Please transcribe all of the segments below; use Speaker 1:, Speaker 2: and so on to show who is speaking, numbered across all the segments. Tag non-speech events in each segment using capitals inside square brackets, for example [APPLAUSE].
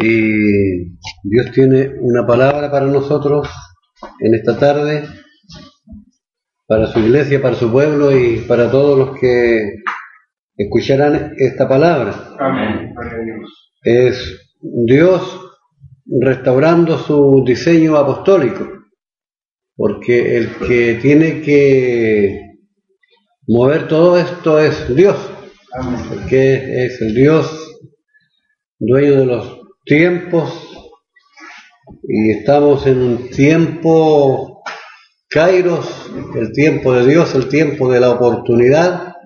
Speaker 1: Y Dios tiene una palabra para nosotros en esta tarde, para su iglesia, para su pueblo y para todos los que escucharán esta palabra.
Speaker 2: Amén.
Speaker 1: Es Dios restaurando su diseño apostólico, porque el que tiene que mover todo esto es Dios, porque es el Dios dueño de los tiempos y estamos en un tiempo Kairos, el tiempo de Dios, el tiempo de la oportunidad,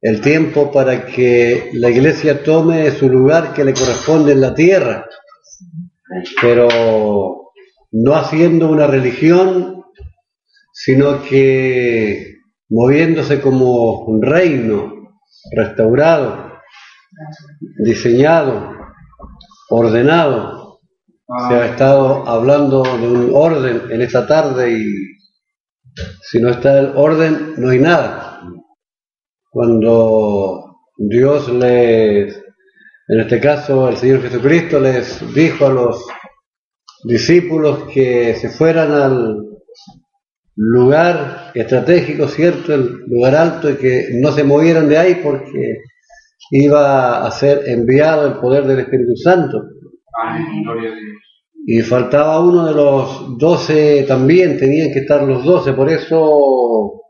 Speaker 1: el tiempo para que la iglesia tome su lugar que le corresponde en la tierra, pero no haciendo una religión, sino que moviéndose como un reino restaurado, diseñado, ordenado. Se ha estado hablando de un orden en esta tarde y si no está el orden no hay nada. Cuando Dios les, en este caso el Señor Jesucristo les dijo a los discípulos que se fueran al lugar estratégico, ¿cierto? El lugar alto y que no se movieran de ahí porque iba a ser enviado el poder del Espíritu Santo. Y faltaba uno de los doce también, tenían que estar los doce, por eso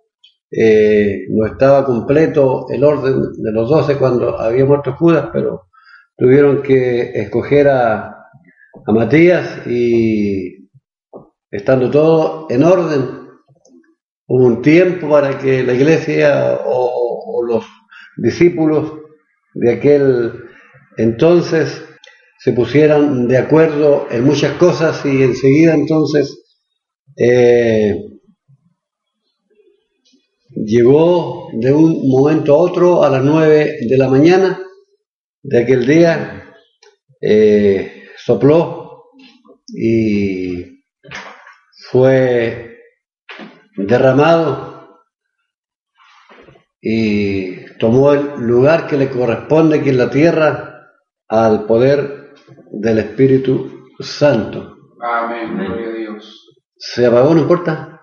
Speaker 1: eh, no estaba completo el orden de los doce cuando había muerto Judas, pero tuvieron que escoger a, a Matías y estando todo en orden, Hubo un tiempo para que la iglesia o, los discípulos de aquel entonces se pusieran de acuerdo en muchas cosas y enseguida entonces eh, llegó de un momento a otro a las nueve de la mañana de aquel día, eh, sopló y fue derramado y tomó el lugar que le corresponde aquí en la tierra al poder del Espíritu Santo.
Speaker 2: Amén, gloria a Dios.
Speaker 1: ¿Se apagó? ¿No importa?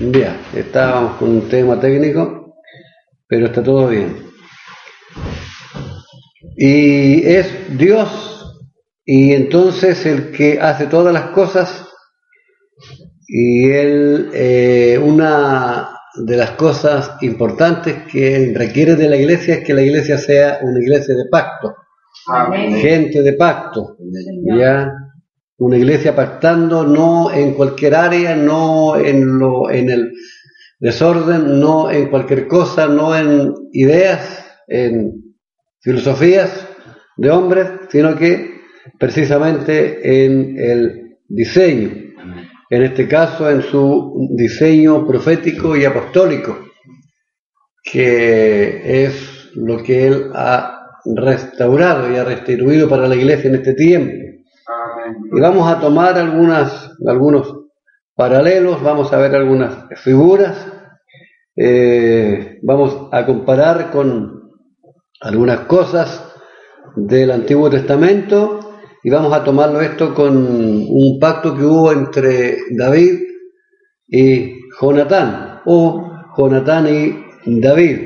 Speaker 1: Bien, estábamos con un tema técnico, pero está todo bien. Y es Dios, y entonces el que hace todas las cosas y él, eh, una de las cosas importantes que requiere de la iglesia es que la iglesia sea una iglesia de pacto. Gente de pacto. ¿ya? Una iglesia pactando no en cualquier área, no en, lo, en el desorden, no en cualquier cosa, no en ideas, en filosofías de hombres, sino que precisamente en el diseño en este caso en su diseño profético y apostólico, que es lo que él ha restaurado y ha restituido para la iglesia en este tiempo. Y vamos a tomar algunas, algunos paralelos, vamos a ver algunas figuras, eh, vamos a comparar con algunas cosas del Antiguo Testamento y vamos a tomarlo esto con un pacto que hubo entre David y Jonatán, o Jonatán y David,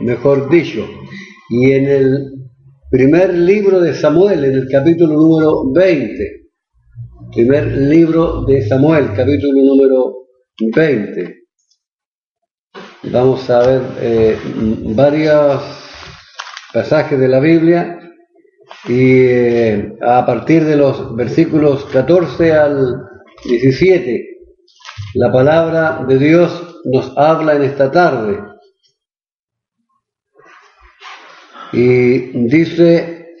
Speaker 1: mejor dicho. Y en el primer libro de Samuel, en el capítulo número 20, primer libro de Samuel, capítulo número 20, vamos a ver eh, varios pasajes de la Biblia y eh, a partir de los versículos 14 al 17, la palabra de Dios nos habla en esta tarde. Y dice,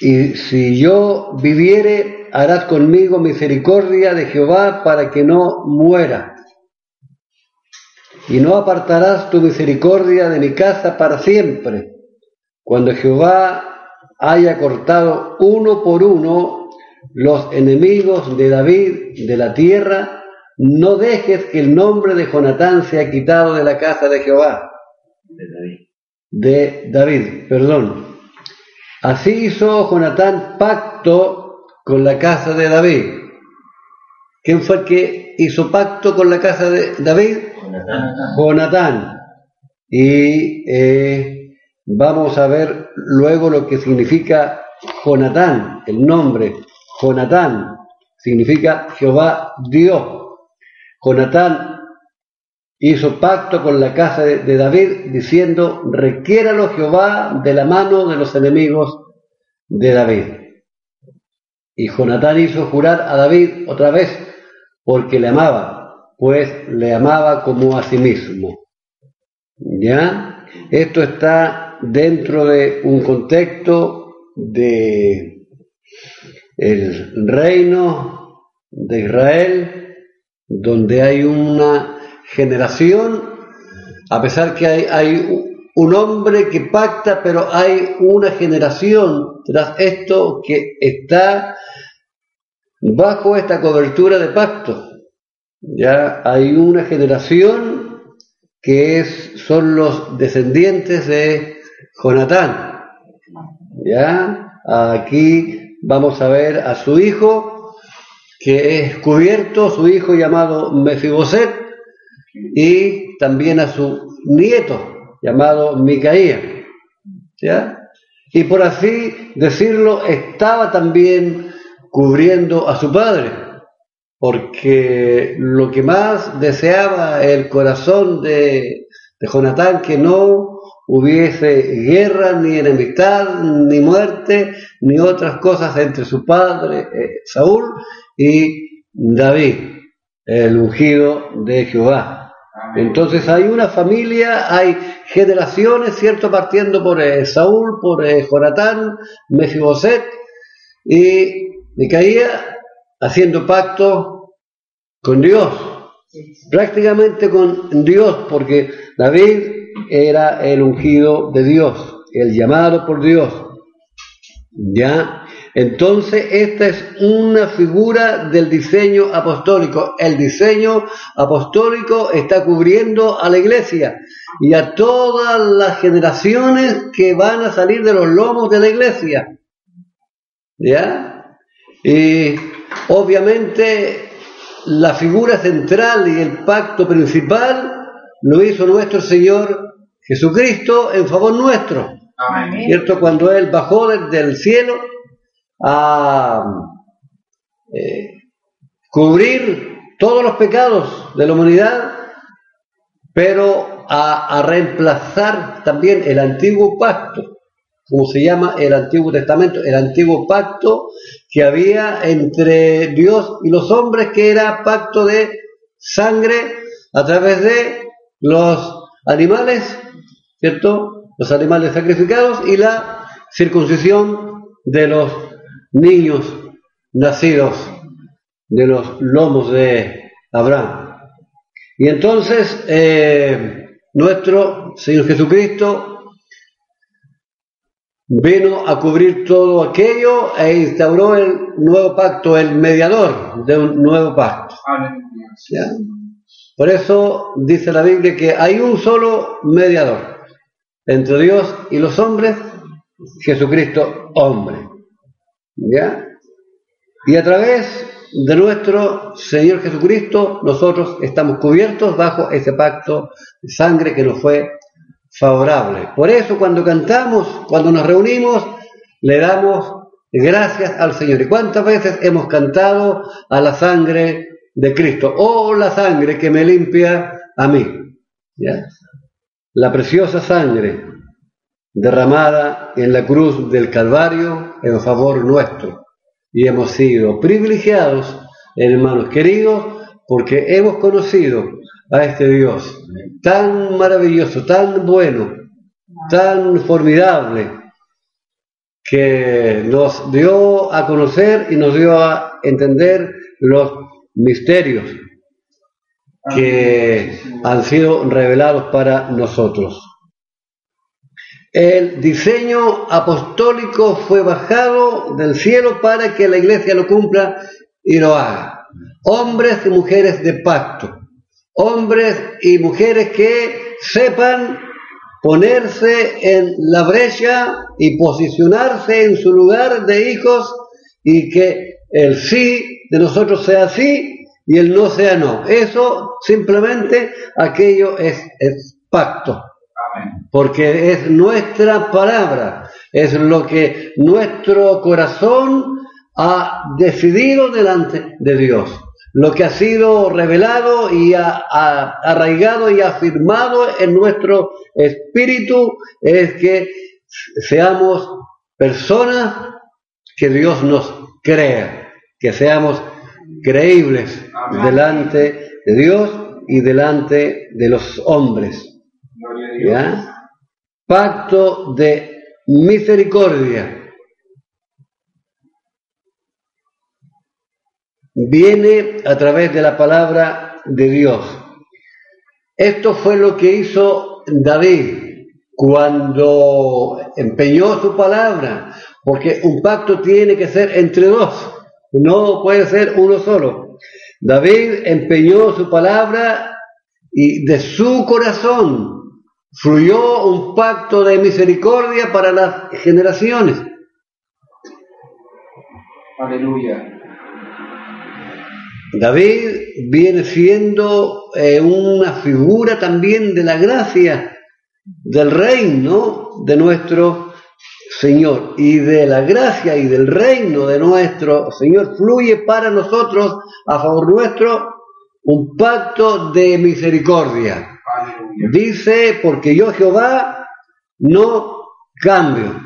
Speaker 1: y si yo viviere, harás conmigo misericordia de Jehová para que no muera. Y no apartarás tu misericordia de mi casa para siempre cuando Jehová haya cortado uno por uno los enemigos de David de la tierra, no dejes que el nombre de Jonatán sea quitado de la casa de Jehová. De David. De David, perdón. Así hizo Jonatán pacto con la casa de David. ¿Quién fue el que hizo pacto con la casa de David? Jonatán. Jonatán. Y eh, vamos a ver luego lo que significa Jonatán, el nombre Jonatán, significa Jehová Dios. Jonatán hizo pacto con la casa de, David diciendo, requiéralo Jehová de la mano de los enemigos de David. Y Jonatán hizo jurar a David otra vez porque le amaba, pues le amaba como a sí mismo. ¿Ya? Esto está dentro de un contexto de el reino de Israel, donde hay una generación, a pesar que hay, hay un hombre que pacta, pero hay una generación tras esto que está bajo esta cobertura de pacto. Ya hay una generación que es, son los descendientes de Jonatán. Ya aquí vamos a ver a su hijo que es cubierto, su hijo llamado Mefiboset, y también a su nieto llamado Micaía. ¿ya? Y por así decirlo, estaba también cubriendo a su padre, porque lo que más deseaba el corazón de, de que no hubiese guerra, ni enemistad, ni muerte, ni otras cosas entre su padre eh, Saúl y David, el ungido de Jehová. Entonces hay una familia, hay generaciones, ¿cierto? Partiendo por eh, Saúl, por eh, Jonatán, Mefiboset y Micaía, haciendo pacto con Dios, prácticamente con Dios, porque David era el ungido de Dios, el llamado por Dios. ¿Ya? Entonces, esta es una figura del diseño apostólico. El diseño apostólico está cubriendo a la iglesia y a todas las generaciones que van a salir de los lomos de la iglesia. ¿Ya? Y obviamente la figura central y el pacto principal lo hizo nuestro Señor Jesucristo en favor nuestro. ¿Cierto? Cuando Él bajó desde el cielo a eh, cubrir todos los pecados de la humanidad, pero a, reemplazar también el antiguo pacto, como se llama el Antiguo Testamento, el antiguo pacto que había entre Dios y los hombres, que era pacto de sangre a través de los animales, ¿cierto? Los animales sacrificados y la circuncisión de los niños nacidos de los lomos de Abraham. Y entonces eh, nuestro Señor Jesucristo vino a cubrir todo aquello e instauró el nuevo pacto, el mediador de un nuevo pacto. Por eso dice la Biblia que hay un solo mediador entre Dios y los hombres, Jesucristo hombre. ¿Ya? Y a través de nuestro Señor Jesucristo, nosotros estamos cubiertos bajo ese pacto de sangre que nos fue favorable. Por eso cuando cantamos, cuando nos reunimos, le damos gracias al Señor. ¿Y cuántas veces hemos cantado a la sangre de Cristo? Oh, la sangre que me limpia a mí. La preciosa sangre derramada en la cruz del Calvario en favor nuestro. Y hemos sido privilegiados, hermanos queridos, porque hemos conocido a este Dios tan maravilloso, tan bueno, tan formidable, que nos dio a conocer y nos dio a entender los misterios que han sido revelados para nosotros. El diseño apostólico fue bajado del cielo para que la iglesia lo cumpla y lo haga. Hombres y mujeres de pacto. Hombres y mujeres que sepan ponerse en la brecha y posicionarse en su lugar de hijos y que el sí de nosotros sea sí y el no sea no. Eso simplemente aquello es, es pacto. Porque es nuestra palabra, es lo que nuestro corazón ha decidido delante de Dios lo que ha sido revelado y ha, arraigado y afirmado en nuestro espíritu es que seamos personas que Dios nos crea, que seamos creíbles delante de Dios y delante de los hombres. Pacto de misericordia. Viene a través de la palabra de Dios. Esto fue lo que hizo David cuando empeñó su palabra, porque un pacto tiene que ser entre dos, no puede ser uno solo. David empeñó su palabra y de su corazón fluyó un pacto de misericordia para las generaciones.
Speaker 2: Aleluya.
Speaker 1: David viene siendo eh, una figura también de la gracia del reino de nuestro Señor. Y de la gracia y del reino de nuestro Señor fluye para nosotros, a favor nuestro, un pacto de misericordia. Dice, porque yo Jehová no cambio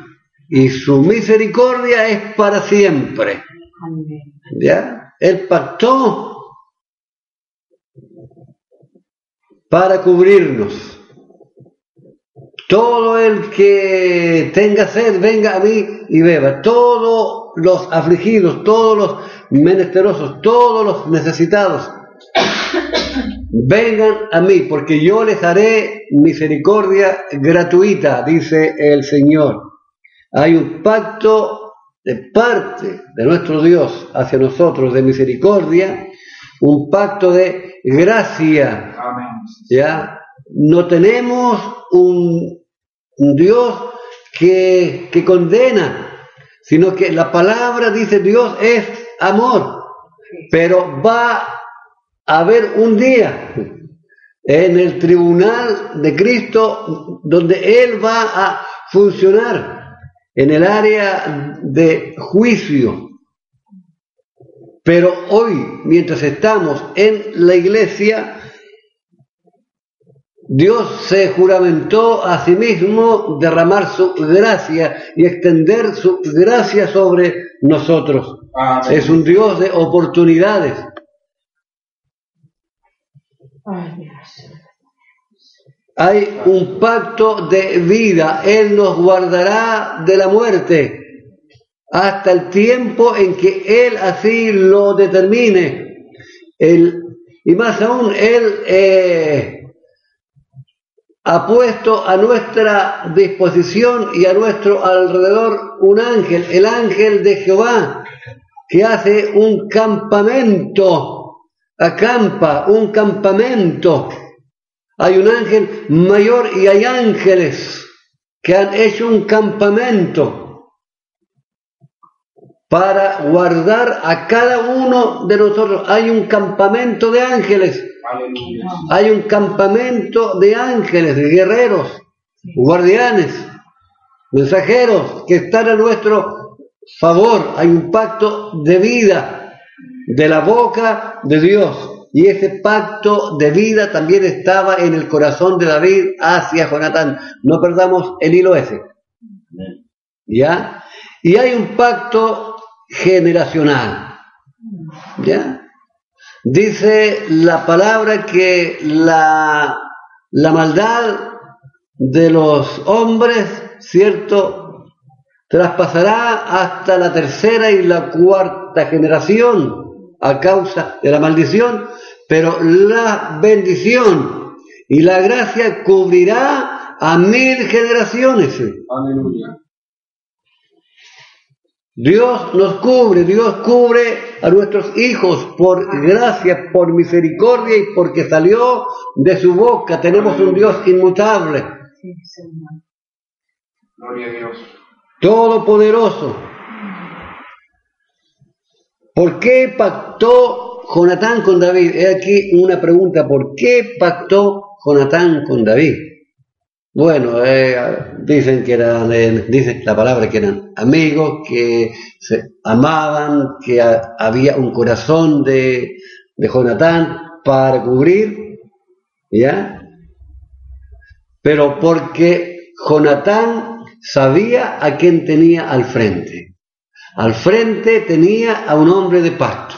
Speaker 1: y su misericordia es para siempre. ¿Ya? Él pactó para cubrirnos. Todo el que tenga sed, venga a mí y beba. Todos los afligidos, todos los menesterosos, todos los necesitados, [COUGHS] vengan a mí, porque yo les haré misericordia gratuita, dice el Señor. Hay un pacto de parte de nuestro Dios hacia nosotros de misericordia, un pacto de gracia. ¿Ya? No tenemos un, Dios que, que condena, sino que la palabra dice Dios es amor, pero va a haber un día en el tribunal de Cristo donde Él va a funcionar en el área de juicio. Pero hoy, mientras estamos en la iglesia, Dios se juramentó a sí mismo derramar su gracia y extender su gracia sobre nosotros. Es un Dios de oportunidades. Hay un pacto de vida. Él nos guardará de la muerte hasta el tiempo en que Él así lo determine. y más aún, Él eh, ha puesto a nuestra disposición y a nuestro alrededor un ángel, el ángel de Jehová, que hace un campamento, acampa un campamento hay un ángel mayor y hay ángeles que han hecho un campamento para guardar a cada uno de nosotros. Hay un campamento de ángeles. Hay un campamento de ángeles, de guerreros, guardianes, mensajeros que están a nuestro favor. Hay un pacto de vida de la boca de Dios. Y ese pacto de vida también estaba en el corazón de David hacia Jonatán. No perdamos el hilo ese. ¿Ya? Y hay un pacto generacional. ¿Ya? Dice la palabra que la, la maldad de los hombres, ¿cierto? Traspasará hasta la tercera y la cuarta generación a causa de la maldición, pero la bendición y la gracia cubrirá a mil generaciones. Aleluya. Dios nos cubre, Dios cubre a nuestros hijos por gracia, por misericordia y porque salió de su boca. Tenemos un Dios inmutable.
Speaker 2: Sí, Señor. Gloria a Dios.
Speaker 1: Todopoderoso. ¿Por qué pactó Jonatán con David? He aquí una pregunta. ¿Por qué pactó Jonatán con David? Bueno, eh, dicen que eran, eh, la palabra que eran amigos, que se amaban, que había un corazón de, de Jonatán para cubrir, ¿ya? Pero porque Jonatán sabía a quién tenía al frente. Al frente tenía a un hombre de pacto.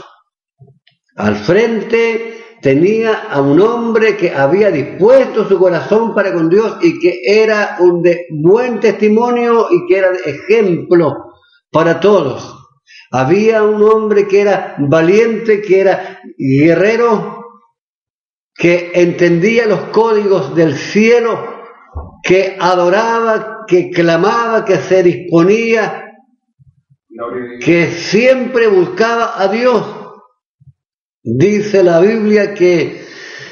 Speaker 1: Al frente tenía a un hombre que había dispuesto su corazón para con Dios y que era un de buen testimonio y que era ejemplo para todos. Había un hombre que era valiente, que era guerrero, que entendía los códigos del cielo, que adoraba, que clamaba, que se disponía, que siempre buscaba a Dios Dice la Biblia que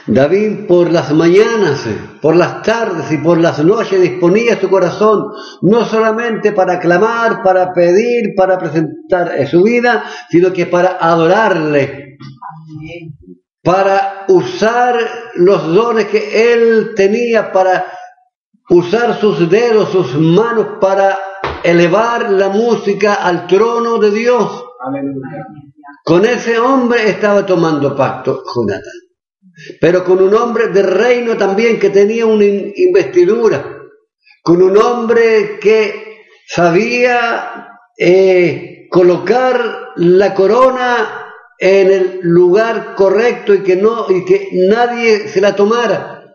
Speaker 1: David por las mañanas, por las tardes y por las noches disponía su corazón no solamente para clamar, para pedir, para presentar su vida, sino que para adorarle, para usar los dones que él tenía, para usar sus dedos, sus manos, para elevar la música al trono de Dios. Con ese hombre estaba tomando pacto Jonathan, pero con un hombre de reino también que tenía una investidura, con un hombre que sabía eh, colocar la corona en el lugar correcto y que no y que nadie se la tomara.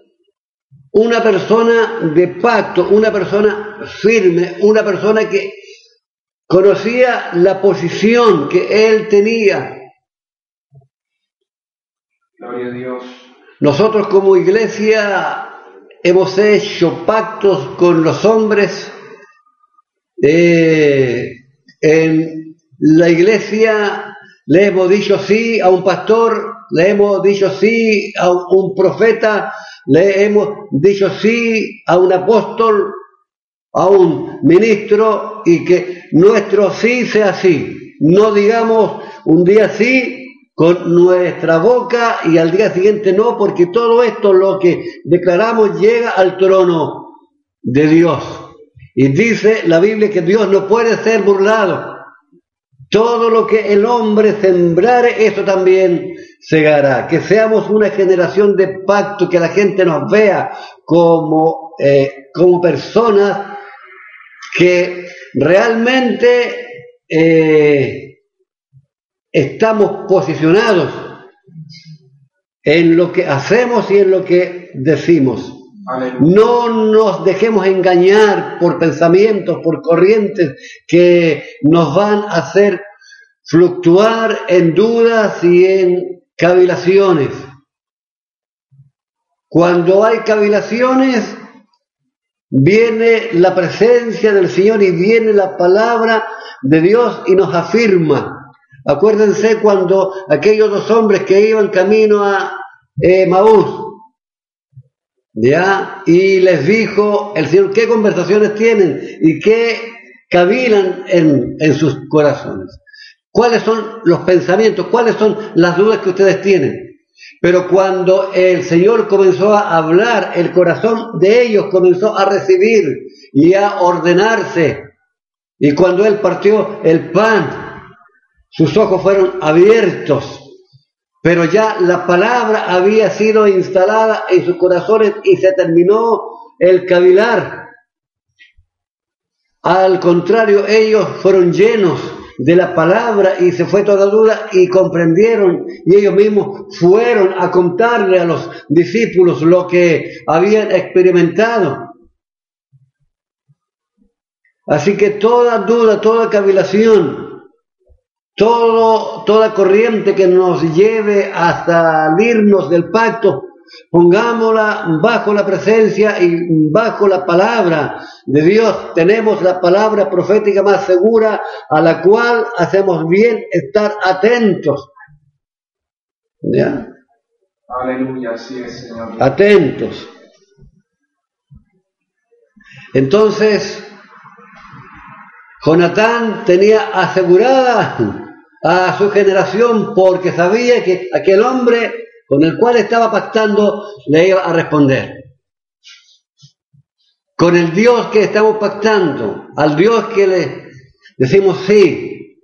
Speaker 1: Una persona de pacto, una persona firme, una persona que conocía la posición que él tenía.
Speaker 2: Gloria a Dios.
Speaker 1: Nosotros como iglesia hemos hecho pactos con los hombres. Eh, en la iglesia le hemos dicho sí a un pastor, le hemos dicho sí a un profeta, le hemos dicho sí a un apóstol, a un ministro y que nuestro sí sea sí. No digamos un día sí con nuestra boca y al día siguiente no, porque todo esto lo que declaramos llega al trono de Dios. Y dice la Biblia que Dios no puede ser burlado. Todo lo que el hombre sembrare, eso también segará. Que seamos una generación de pacto, que la gente nos vea como, eh, como personas que realmente eh, estamos posicionados en lo que hacemos y en lo que decimos. No nos dejemos engañar por pensamientos, por corrientes que nos van a hacer fluctuar en dudas y en cavilaciones. Cuando hay cavilaciones, Viene la presencia del Señor y viene la palabra de Dios y nos afirma. Acuérdense cuando aquellos dos hombres que iban camino a eh, Maús, ¿ya? Y les dijo el Señor, ¿qué conversaciones tienen y qué cavilan en, en sus corazones? ¿Cuáles son los pensamientos? ¿Cuáles son las dudas que ustedes tienen? Pero cuando el Señor comenzó a hablar, el corazón de ellos comenzó a recibir y a ordenarse. Y cuando Él partió el pan, sus ojos fueron abiertos. Pero ya la palabra había sido instalada en sus corazones y se terminó el cavilar. Al contrario, ellos fueron llenos de la palabra y se fue toda duda y comprendieron y ellos mismos fueron a contarle a los discípulos lo que habían experimentado. Así que toda duda, toda cavilación, todo, toda corriente que nos lleve a salirnos del pacto, Pongámosla bajo la presencia y bajo la palabra de Dios. Tenemos la palabra profética más segura a la cual hacemos bien estar atentos.
Speaker 2: ¿Ya? Aleluya, sí Señor.
Speaker 1: Atentos. Entonces, Jonatán tenía asegurada a su generación porque sabía que aquel hombre con el cual estaba pactando le iba a responder. Con el Dios que estamos pactando, al Dios que le decimos sí.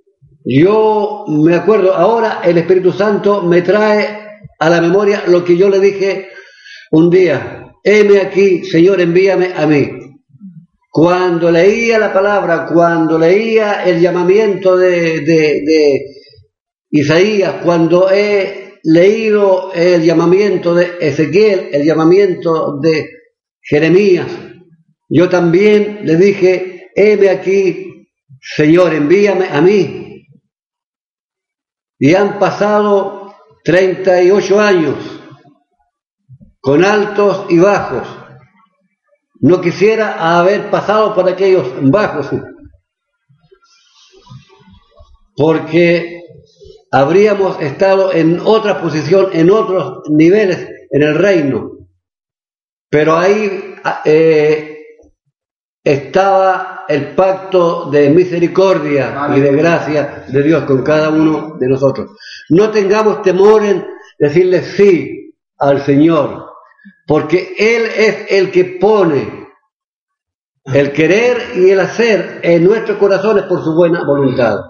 Speaker 1: Yo me acuerdo, ahora el Espíritu Santo me trae a la memoria lo que yo le dije un día. Heme aquí, Señor, envíame a mí. Cuando leía la palabra, cuando leía el llamamiento de, de Isaías, cuando he leído el llamamiento de Ezequiel, el llamamiento de Jeremías, yo también le dije, heme aquí, Señor, envíame a mí. Y han pasado 38 años, con altos y bajos. No quisiera haber pasado por aquellos bajos, porque habríamos estado en otra posición, en otros niveles en el reino. Pero ahí eh, estaba el pacto de misericordia y de gracia de Dios con cada uno de nosotros. No tengamos temor en decirle sí al Señor, porque Él es el que pone el querer y el hacer en nuestros corazones por su buena voluntad.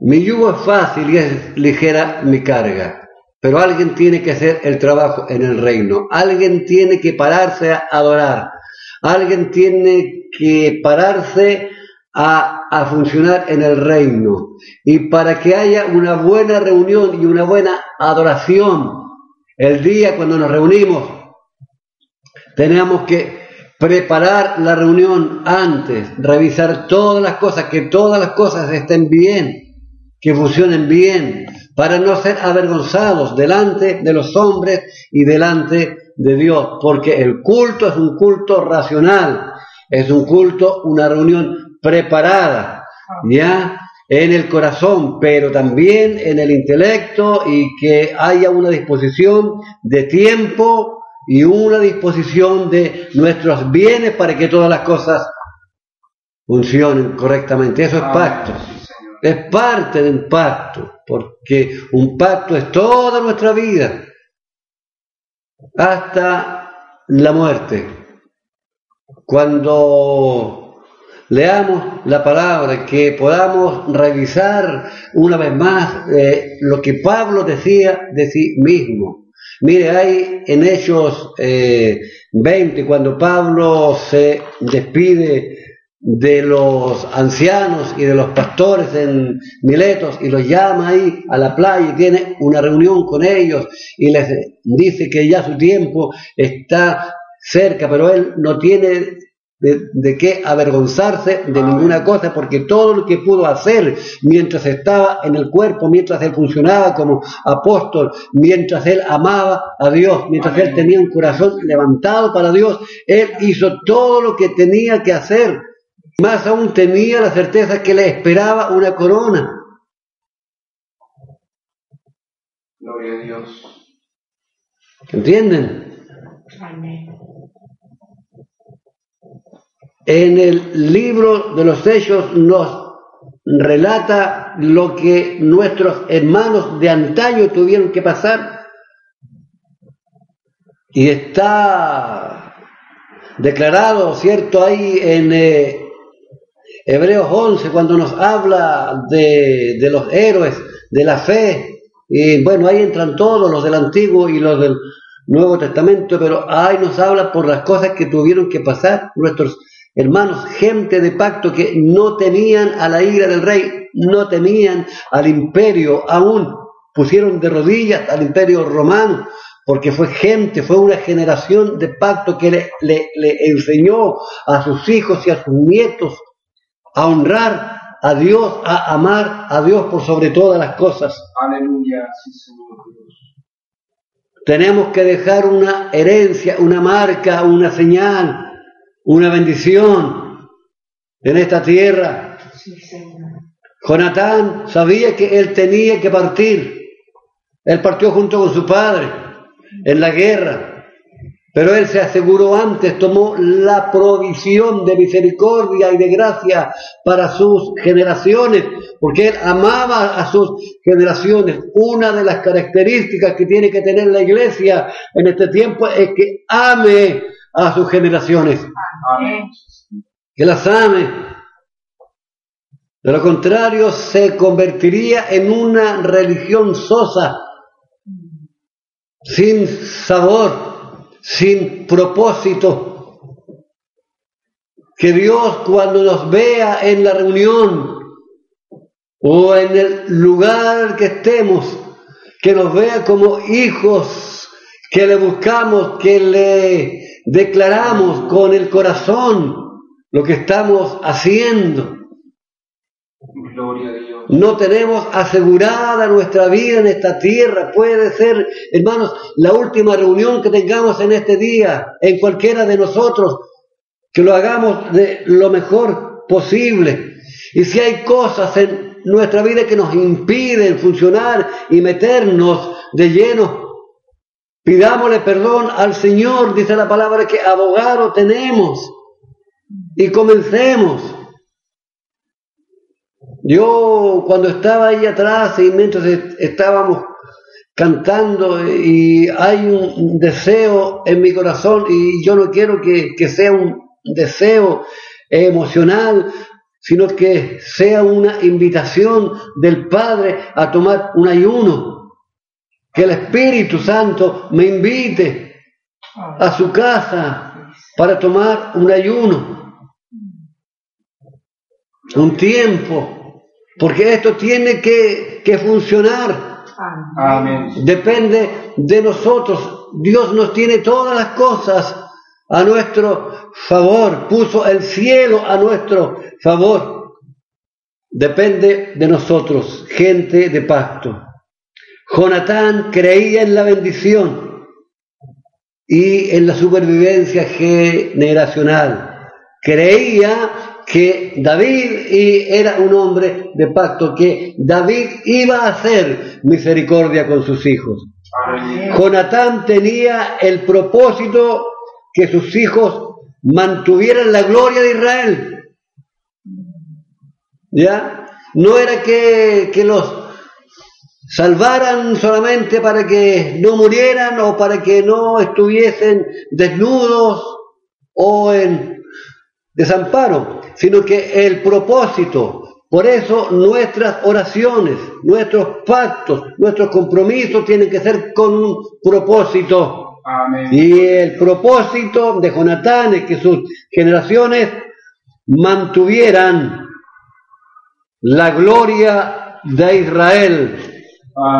Speaker 1: Mi yugo es fácil y es ligera mi carga, pero alguien tiene que hacer el trabajo en el reino, alguien tiene que pararse a adorar, Alguien tiene que pararse a, a, funcionar en el reino. Y para que haya una buena reunión y una buena adoración, el día cuando nos reunimos, tenemos que preparar la reunión antes, revisar todas las cosas, que todas las cosas estén bien, que funcionen bien, para no ser avergonzados delante de los hombres y delante de Dios, porque el culto es un culto racional, es un culto, una reunión preparada, ¿ya? En el corazón, pero también en el intelecto y que haya una disposición de tiempo y una disposición de nuestros bienes para que todas las cosas funcionen correctamente. Eso es pacto. Es parte de un pacto, porque un pacto es toda nuestra vida hasta la muerte. Cuando leamos la palabra, que podamos revisar una vez más eh, lo que Pablo decía de sí mismo. Mire, hay en Hechos 20, eh, cuando Pablo se despide de los ancianos y de los pastores en Miletos y los llama ahí a la playa y tiene una reunión con ellos y les dice que ya su tiempo está cerca, pero él no tiene de, qué avergonzarse de ninguna cosa, porque todo lo que pudo hacer mientras estaba en el cuerpo, mientras él funcionaba como apóstol, mientras él amaba a Dios, mientras él tenía un corazón levantado para Dios, él hizo todo lo que tenía que hacer más aún tenía la certeza que le esperaba una corona.
Speaker 2: Gloria a Dios.
Speaker 1: ¿Entienden? En el libro de los hechos nos relata lo que nuestros hermanos de antaño tuvieron que pasar. Y está declarado, ¿cierto? Ahí en eh, Hebreos 11, cuando nos habla de, de los héroes, de la fe, y bueno, ahí entran todos los del Antiguo y los del Nuevo Testamento, pero ahí nos habla por las cosas que tuvieron que pasar nuestros hermanos, gente de pacto que no temían a la ira del rey, no temían al imperio, aún pusieron de rodillas al imperio romano, porque fue gente, fue una generación de pacto que le, le, le enseñó a sus hijos y a sus nietos a honrar a Dios, a amar a Dios por sobre todas las cosas.
Speaker 2: Aleluya, sí, Señor
Speaker 1: Tenemos que dejar una herencia, una marca, una señal, una bendición en esta tierra. Sí, Jonatán sabía que él tenía que partir. Él partió junto con su padre en la guerra. Pero él se aseguró antes, tomó la provisión de misericordia y de gracia para sus generaciones, porque él amaba a sus generaciones. Una de las características que tiene que tener la iglesia en este tiempo es que ame a sus generaciones. Que las ame. De lo contrario, se convertiría en una religión sosa, sin sabor sin propósito. Que Dios cuando nos vea en la reunión o en el lugar que estemos, que nos vea como hijos, que le buscamos, que le declaramos con el corazón lo que estamos haciendo. No tenemos asegurada nuestra vida en esta tierra. Puede ser, hermanos, la última reunión que tengamos en este día, en cualquiera de nosotros, que lo hagamos de lo mejor posible. Y si hay cosas en nuestra vida que nos impiden funcionar y meternos de lleno, pidámosle perdón al Señor, dice la palabra que abogado tenemos. Y comencemos yo cuando estaba ahí atrás y mientras estábamos cantando y hay un deseo en mi corazón y yo no quiero que, que sea un deseo emocional, sino que sea una invitación del Padre a tomar un ayuno. Que el Espíritu Santo me invite a su casa para tomar un ayuno. Un tiempo porque esto tiene que, funcionar. Depende de nosotros. Dios nos tiene todas las cosas a nuestro favor. Puso el cielo a nuestro favor. Depende de nosotros, gente de pacto. Jonatán creía en la bendición y en la supervivencia generacional. Creía que David era un hombre de pacto, que David iba a hacer misericordia con sus hijos. Jonatán tenía el propósito que sus hijos mantuvieran la gloria de Israel. ¿Ya? No era que, que los salvaran solamente para que no murieran o para que no estuviesen desnudos o en desamparo, sino que el propósito. Por eso nuestras oraciones, nuestros pactos, nuestros compromisos tienen que ser con un propósito. Y el propósito de Jonatán es que sus generaciones mantuvieran la gloria de Israel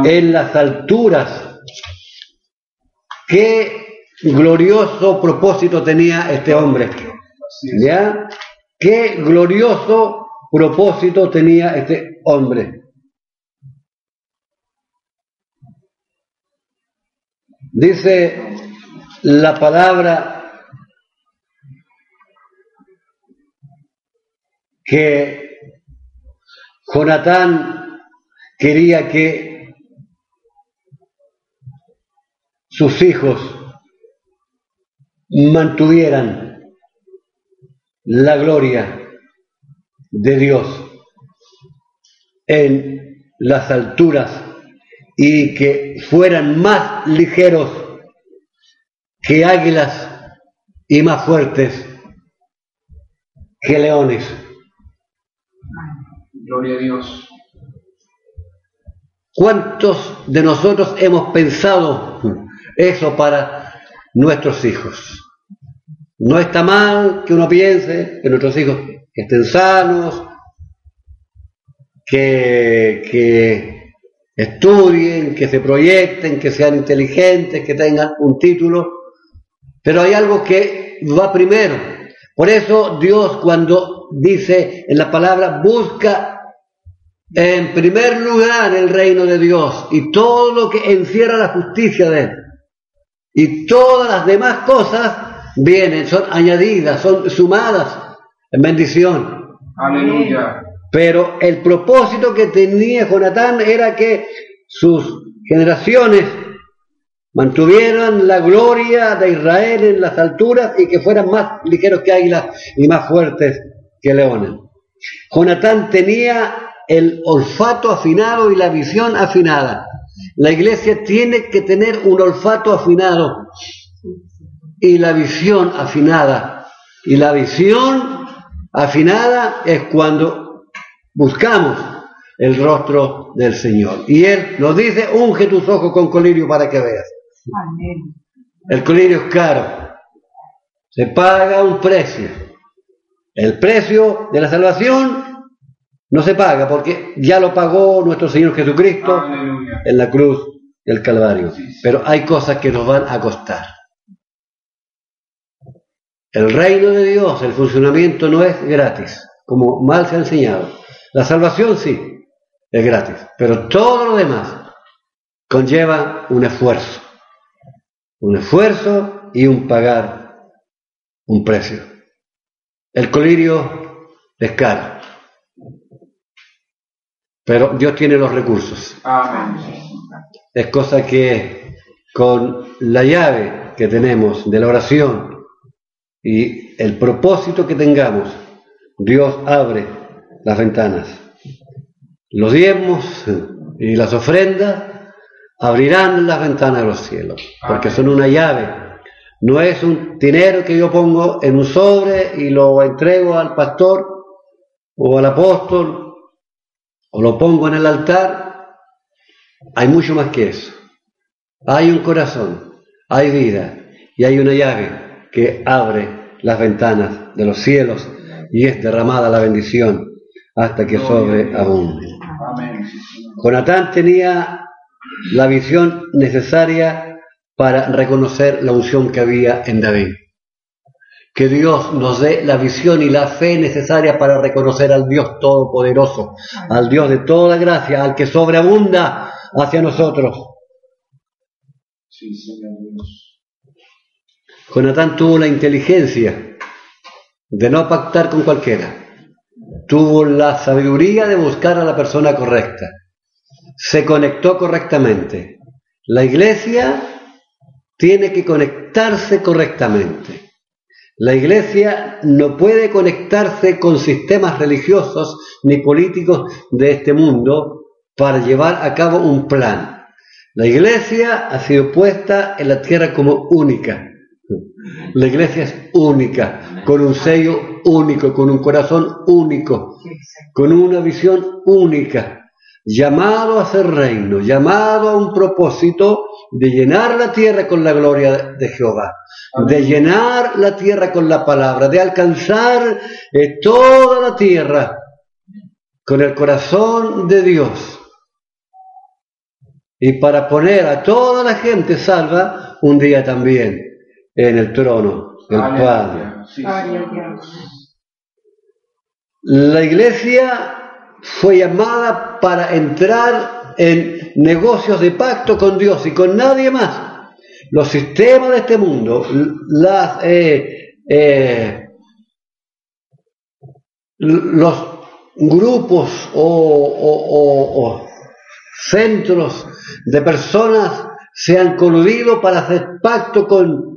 Speaker 1: en las alturas. Qué glorioso propósito tenía este hombre. ¿Ya? Qué glorioso propósito tenía este hombre. Dice la palabra que Jonatán quería que sus hijos mantuvieran la gloria de Dios en las alturas y que fueran más ligeros que águilas y más fuertes que leones.
Speaker 2: Gloria a Dios.
Speaker 1: ¿Cuántos de nosotros hemos pensado eso para nuestros hijos? No está mal que uno piense que nuestros hijos estén sanos, que, que estudien, que se proyecten, que sean inteligentes, que tengan un título, pero hay algo que va primero. Por eso Dios cuando dice en la palabra, busca en primer lugar el reino de Dios y todo lo que encierra la justicia de Él. Y todas las demás cosas vienen, son añadidas, son sumadas en bendición.
Speaker 2: Aleluya.
Speaker 1: Pero el propósito que tenía Jonatán era que sus generaciones mantuvieran la gloria de Israel en las alturas y que fueran más ligeros que águilas y más fuertes que leones. Jonatán tenía el olfato afinado y la visión afinada. La iglesia tiene que tener un olfato afinado y la visión afinada. Y la visión afinada es cuando buscamos el rostro del Señor. Y Él nos dice, unge tus ojos con colirio para que veas. El colirio es caro. Se paga un precio. El precio de la salvación no se paga porque ya lo pagó nuestro Señor Jesucristo en la cruz del Calvario. Pero hay cosas que nos van a costar. El reino de Dios, el funcionamiento no es gratis, como mal se ha enseñado. La salvación sí, es gratis, pero todo lo demás conlleva un esfuerzo un esfuerzo y un pagar un precio. El colirio es caro, pero Dios tiene los recursos. Es cosa que con la llave que tenemos de la oración y el propósito que tengamos, Dios abre las ventanas. Los diezmos y las ofrendas abrirán las ventanas de los cielos, porque son una llave. No es un dinero que yo pongo en un sobre y lo entrego al pastor o al apóstol o lo pongo en el altar. Hay mucho más que eso. Hay un corazón, hay vida y hay una llave que abre las ventanas de los cielos y es derramada la bendición hasta que sobreabunde. Jonatán tenía la visión necesaria para reconocer la unción que había en David. Que Dios nos dé la visión y la fe necesaria para reconocer al Dios Todopoderoso, al Dios de toda gracia, al que sobreabunda hacia nosotros. Jonatán tuvo la inteligencia de no pactar con cualquiera. Tuvo la sabiduría de buscar a la persona correcta se conectó correctamente. La iglesia tiene que conectarse correctamente. La iglesia no puede conectarse con sistemas religiosos ni políticos de este mundo para llevar a cabo un plan. La iglesia ha sido puesta en la tierra como única. La iglesia es única, con un sello único, con un corazón único, con una visión única. Llamado a ser reino, llamado a un propósito de llenar la tierra con la gloria de Jehová, de llenar la tierra con la palabra, de alcanzar eh, toda la tierra con el corazón de Dios. Y para poner a toda la gente salva un día también en el trono del Padre. La iglesia fue llamada para entrar en negocios de pacto con Dios y con nadie más. Los sistemas de este mundo, las, eh, eh, los grupos o, centros de personas se han coludido para hacer pacto con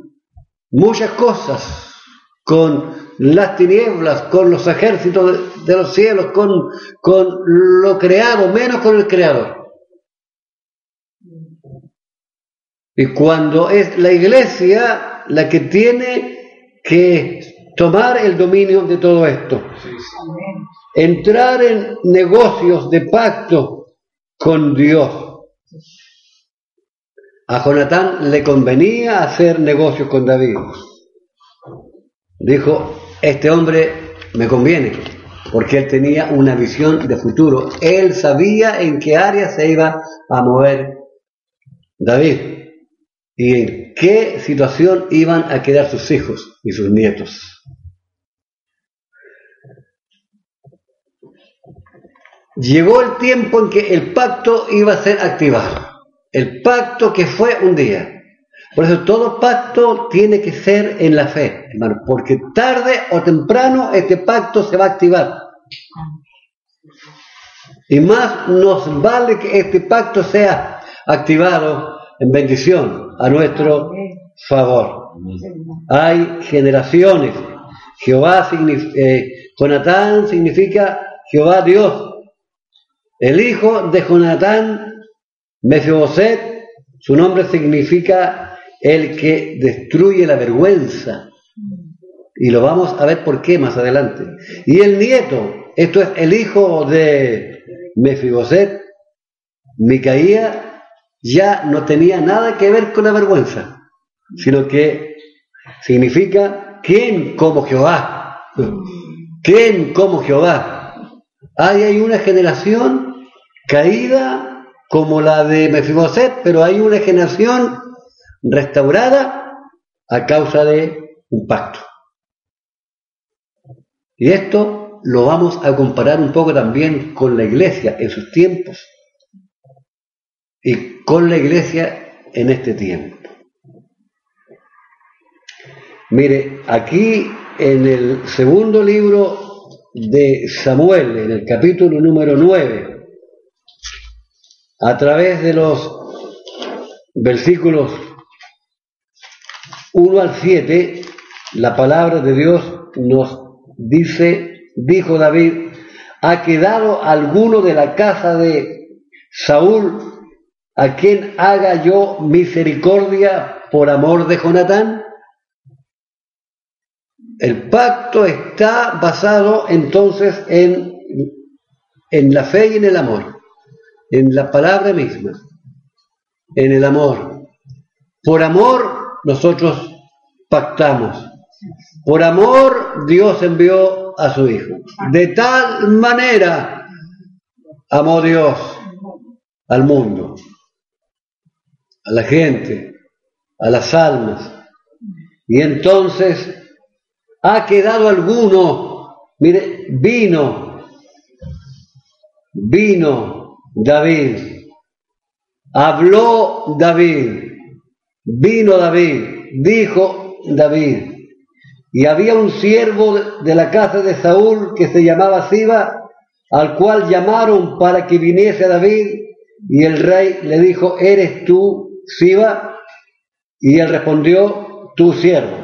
Speaker 1: muchas cosas, con las tinieblas, con los ejércitos de, los cielos, con, con lo creado, menos con el creador. Y cuando es la iglesia la que tiene que tomar el dominio de todo esto, entrar en negocios de pacto con Dios. A Jonatán le convenía hacer negocios con David. Dijo, este hombre me conviene, porque él tenía una visión de futuro. Él sabía en qué área se iba a mover David y en qué situación iban a quedar sus hijos y sus nietos. Llegó el tiempo en que el pacto iba a ser activado. El pacto que fue un día. Por eso todo pacto tiene que ser en la fe, hermano, porque tarde o temprano este pacto se va a activar. Y más nos vale que este pacto sea activado en bendición a nuestro favor. Hay generaciones. Jehová significa, eh, Jonatán significa Jehová Dios. El hijo de Jonatán, Mefiboset, su nombre significa el que destruye la vergüenza. Y lo vamos a ver por qué más adelante. Y el nieto, esto es el hijo de Mefiboset, Micaía, ya no tenía nada que ver con la vergüenza, sino que significa ¿quién como Jehová? ¿Quién como Jehová? Ahí hay una generación caída como la de Mefiboset, pero hay una generación restaurada a causa de un pacto. Y esto lo vamos a comparar un poco también con la iglesia en sus tiempos y con la iglesia en este tiempo. Mire, aquí en el segundo libro de Samuel, en el capítulo número 9, a través de los versículos 1 al 7, la palabra de Dios nos dice, dijo David, ¿ha quedado alguno de la casa de Saúl a quien haga yo misericordia por amor de Jonatán? El pacto está basado entonces en, en la fe y en el amor, en la palabra misma, en el amor. Por amor nosotros pactamos. Por amor Dios envió a su Hijo. De tal manera amó Dios al mundo, a la gente, a las almas. Y entonces ha quedado alguno, mire, vino, vino David, habló David, vino David, dijo David, y había un siervo de la casa de Saúl que se llamaba Siba, al cual llamaron para que viniese a David, y el rey le dijo, ¿eres tú Siba? Y él respondió, tu siervo.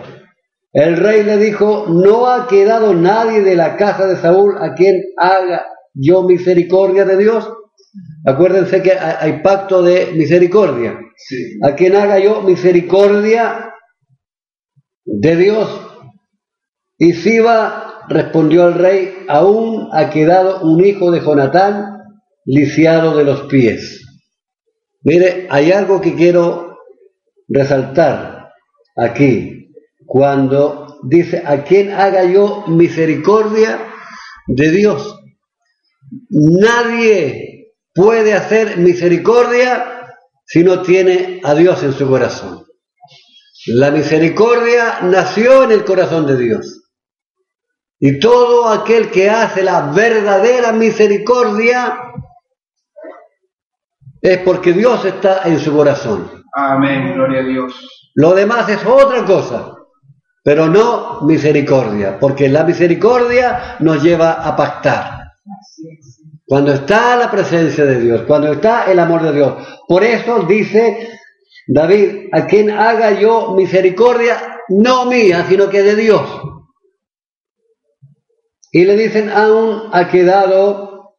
Speaker 1: El rey le dijo, no ha quedado nadie de la casa de Saúl a quien haga yo misericordia de Dios. Acuérdense que hay pacto de misericordia. A quien haga yo misericordia de Dios. Y Siba respondió al rey, aún ha quedado un hijo de Jonatán lisiado de los pies. Mire, hay algo que quiero resaltar aquí, cuando dice, a quien haga yo misericordia de Dios. Nadie puede hacer misericordia si no tiene a Dios en su corazón. La misericordia nació en el corazón de Dios. Y todo aquel que hace la verdadera misericordia es porque Dios está en su corazón.
Speaker 2: Amén, gloria a Dios.
Speaker 1: Lo demás es otra cosa, pero no misericordia, porque la misericordia nos lleva a pactar. Cuando está la presencia de Dios, cuando está el amor de Dios. Por eso dice David, a quien haga yo misericordia, no mía, sino que de Dios. Y le dicen, aún ha quedado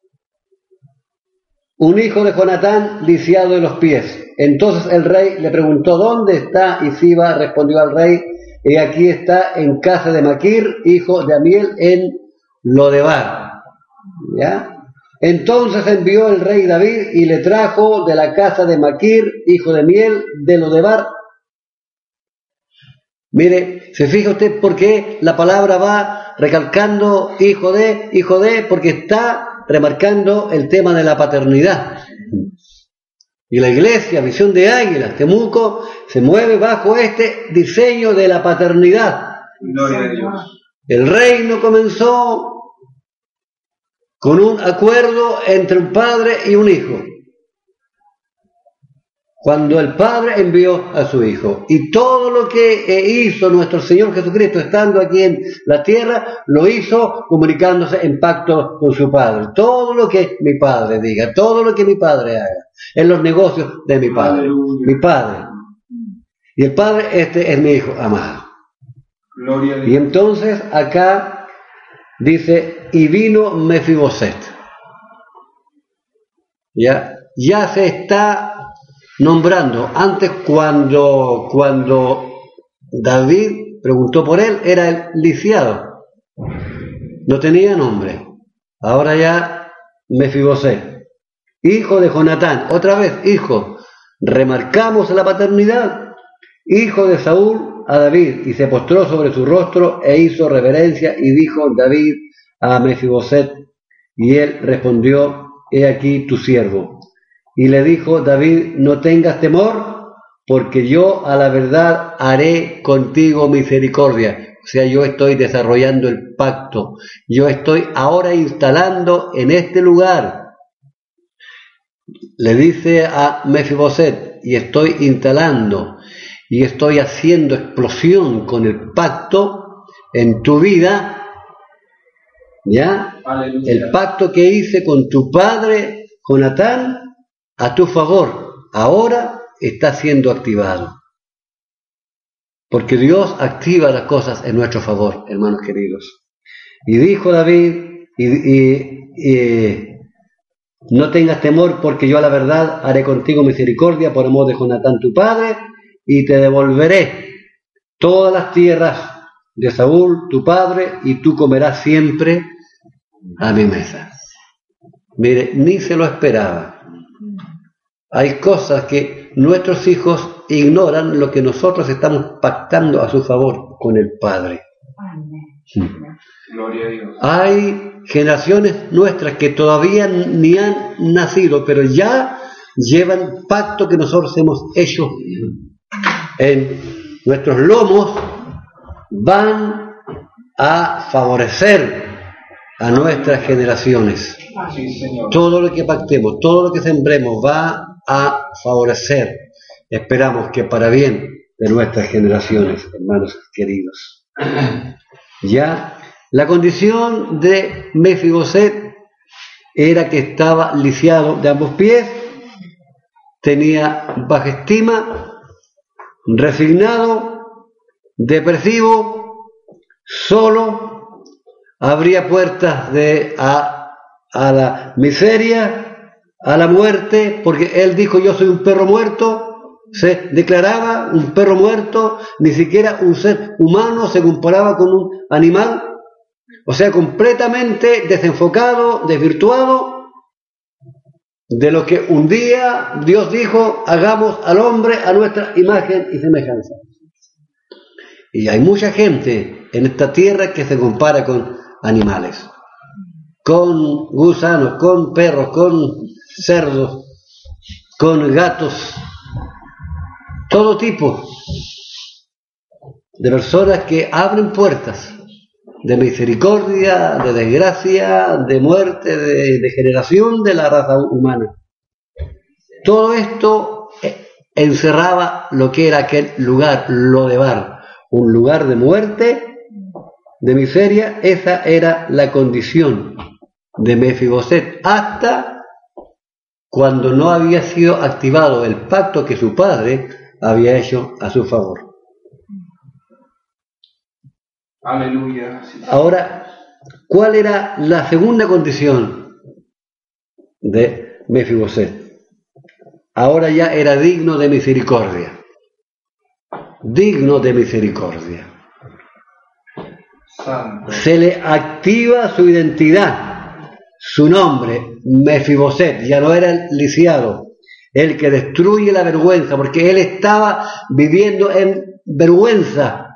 Speaker 1: un hijo de Jonatán lisiado de los pies. Entonces el rey le preguntó, ¿dónde está? Y Siba respondió al rey, y aquí está en casa de Maquir, hijo de Amiel, en Lodebar. ¿Ya? Entonces envió el rey David y le trajo de la casa de Maquir, hijo de Miel, de Lodebar, Mire, se fija usted por qué la palabra va recalcando hijo de, hijo de, porque está remarcando el tema de la paternidad. Y la iglesia, visión de águilas, Temuco, se mueve bajo este diseño de la paternidad. El reino comenzó con un acuerdo entre un padre y un hijo. cuando el Padre envió a su Hijo. Y todo lo que eh, hizo nuestro Señor Jesucristo estando aquí en la tierra, lo hizo comunicándose en pacto con su Padre. Todo lo que mi Padre diga, todo lo que mi Padre haga, en los negocios de mi Padre. Mi Padre. Y el Padre, este es mi Hijo amado. Y entonces acá dice, y vino Mefiboset. Ya, ya se está nombrando. Antes cuando, cuando David preguntó por él, era el lisiado. No tenía nombre. Ahora ya Mefiboset. Hijo de Jonatán. Otra vez, hijo. Remarcamos la paternidad. Hijo de Saúl a David. Y se postró sobre su rostro e hizo reverencia y dijo David a Mefiboset. Y él respondió, he aquí tu siervo. Y le dijo David, no tengas temor, porque yo a la verdad haré contigo misericordia. O sea, yo estoy desarrollando el pacto. Yo estoy ahora instalando en este lugar. Le dice a Mefiboset, y estoy instalando, y estoy haciendo explosión con el pacto en tu vida. ¿Ya? El pacto que hice con tu padre, Jonatán, a tu favor ahora está siendo activado. Porque Dios activa las cosas en nuestro favor, hermanos queridos. Y dijo David, y, no tengas temor porque yo a la verdad haré contigo misericordia por amor de Jonatán tu padre y te devolveré todas las tierras de Saúl tu padre y tú comerás siempre a mi mesa. Mire, ni se lo esperaba. Hay cosas que nuestros hijos ignoran lo que nosotros estamos pactando a su favor con el Padre. Gloria a Dios. Hay generaciones nuestras que todavía ni han nacido, pero ya llevan pacto que nosotros hemos hecho en nuestros lomos, van a favorecer a nuestras generaciones. Todo lo que pactemos, todo lo que sembremos va a favorecer. Esperamos que para bien de nuestras generaciones, hermanos queridos. Ya, la condición de Mefiboset era que estaba lisiado de ambos pies, tenía baja estima, resignado, depresivo, solo, abría puertas de a, a la miseria, a la muerte, porque él dijo yo soy un perro muerto, se declaraba un perro muerto, ni siquiera un ser humano se comparaba con un animal, o sea, completamente desenfocado, desvirtuado de lo que un día Dios dijo, hagamos al hombre a nuestra imagen y semejanza. Y hay mucha gente en esta tierra que se compara con animales, con gusanos, con perros, con cerdos, con gatos, todo tipo de personas que abren puertas de misericordia, de desgracia, de muerte, de degeneración de la raza humana. Todo esto eh, encerraba lo que era aquel lugar, lo de bar, un lugar de muerte, de miseria, esa era la condición de Mefiboset, hasta cuando no había sido activado el pacto que su padre había hecho a su favor. Aleluya. Ahora, ¿cuál era la segunda condición de Mefiboset? Ahora ya era digno de misericordia. Digno de misericordia. Se le activa su identidad su nombre, Mefiboset, ya no era el lisiado, el que destruye la vergüenza, porque él estaba viviendo en vergüenza,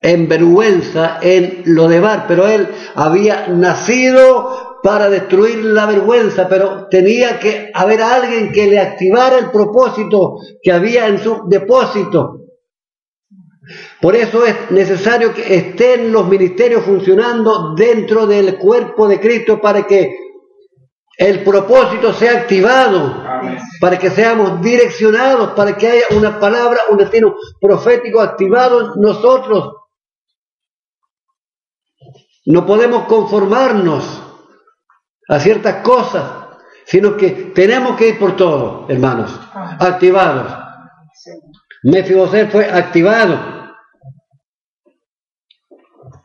Speaker 1: en vergüenza, en lo de Bar, pero él había nacido para destruir la vergüenza, pero tenía que haber alguien que le activara el propósito que había en su depósito. Por eso es necesario que estén los ministerios funcionando dentro del cuerpo de Cristo para que el propósito sea activado. para que seamos direccionados, para que haya una palabra, un destino profético activado en nosotros. No podemos conformarnos a ciertas cosas, sino que tenemos que ir por todo, hermanos, activados. Mefiboset fue activado,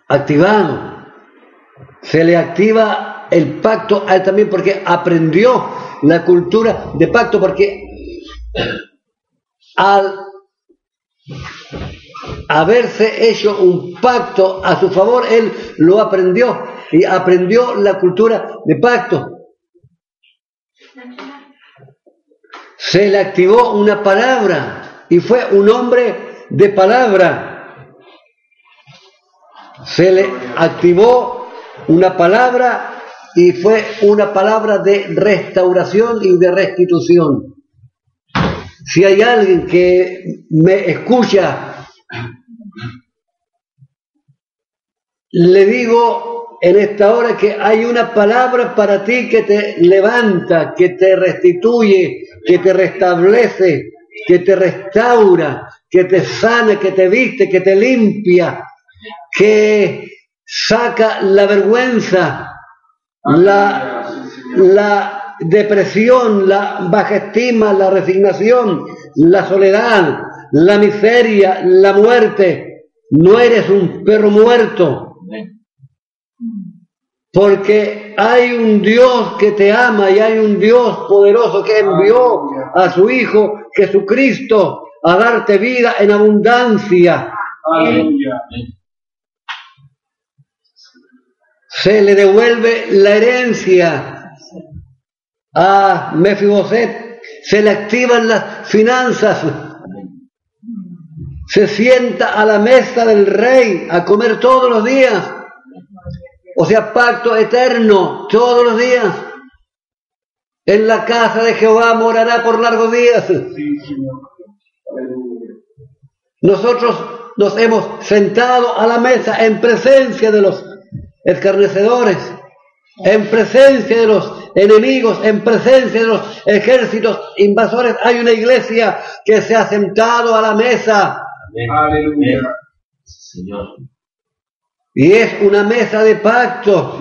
Speaker 1: activado. Se le activa el pacto a él también porque aprendió la cultura de pacto, porque al haberse hecho un pacto a su favor, él lo aprendió y aprendió la cultura de pacto. Se le activó una palabra y fue un hombre de palabra. Se le activó una palabra y fue una palabra de restauración y de restitución. Si hay alguien que me escucha, le digo en esta hora que hay una palabra para ti que te levanta, que te restituye, que te restablece, que te restaura, que te sana, que te viste, que te limpia, que saca la vergüenza, la, la depresión, la baja estima, la resignación, la soledad, la miseria, la muerte. No eres un perro muerto. Porque hay un Dios que te ama y hay un Dios poderoso que envió a su Hijo Jesucristo a darte vida en abundancia. Se le devuelve la herencia a Mefiboset, se le activan las finanzas, se sienta a la mesa del rey a comer todos los días, o sea, pacto eterno todos los días. En la casa de Jehová morará por largos días. Nosotros nos hemos sentado a la mesa en presencia de los escarnecedores, en presencia de los enemigos, en presencia de los ejércitos invasores, hay una iglesia que se ha sentado a la mesa. Aleluya. Señor. Y es una mesa de pacto.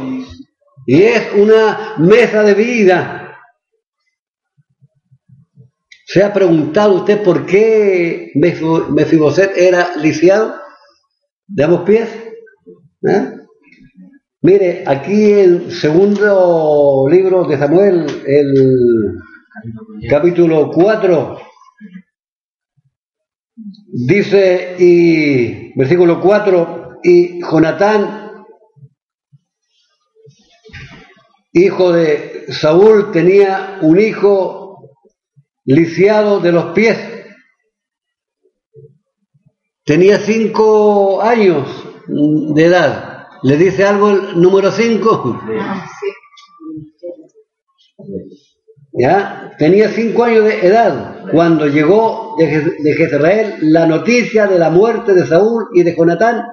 Speaker 1: Y es una mesa de vida. ¿Se ha preguntado usted por qué Mefiboset era lisiado de ambos pies? ¿Eh? Mire, aquí el segundo libro de Samuel, el capítulo 4, dice, y versículo 4, y Jonatán, hijo de Saúl, tenía un hijo lisiado de los pies. Tenía cinco años de edad. ¿Le dice algo el número 5? ¿Ya? Tenía cinco años de edad cuando llegó de, Jezreel la noticia de la muerte de Saúl y de Jonatán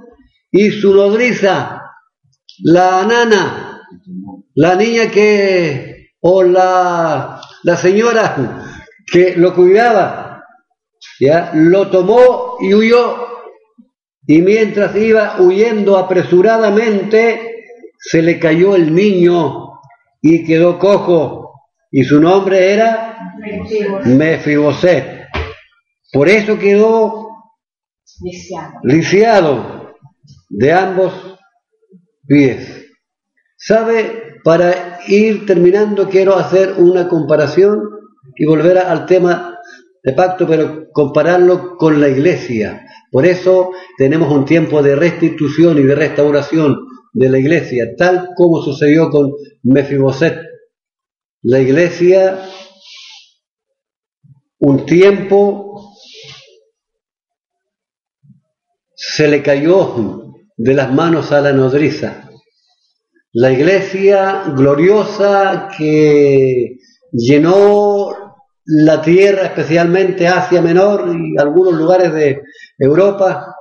Speaker 1: y su nodriza, la nana, la niña que, o la, la señora que lo cuidaba, ¿ya? Lo tomó y huyó y mientras iba huyendo apresuradamente, se le cayó el niño y quedó cojo. Y su nombre era Mefiboset. Por eso quedó lisiado de ambos pies. ¿Sabe? Para ir terminando quiero hacer una comparación y volver al tema de pacto, pero compararlo con la iglesia. Por eso tenemos un tiempo de restitución y de restauración de la iglesia, tal como sucedió con Mefiboset. La iglesia, un tiempo se le cayó de las manos a la nodriza. La iglesia gloriosa que llenó la tierra, especialmente Asia Menor y algunos lugares de Europa,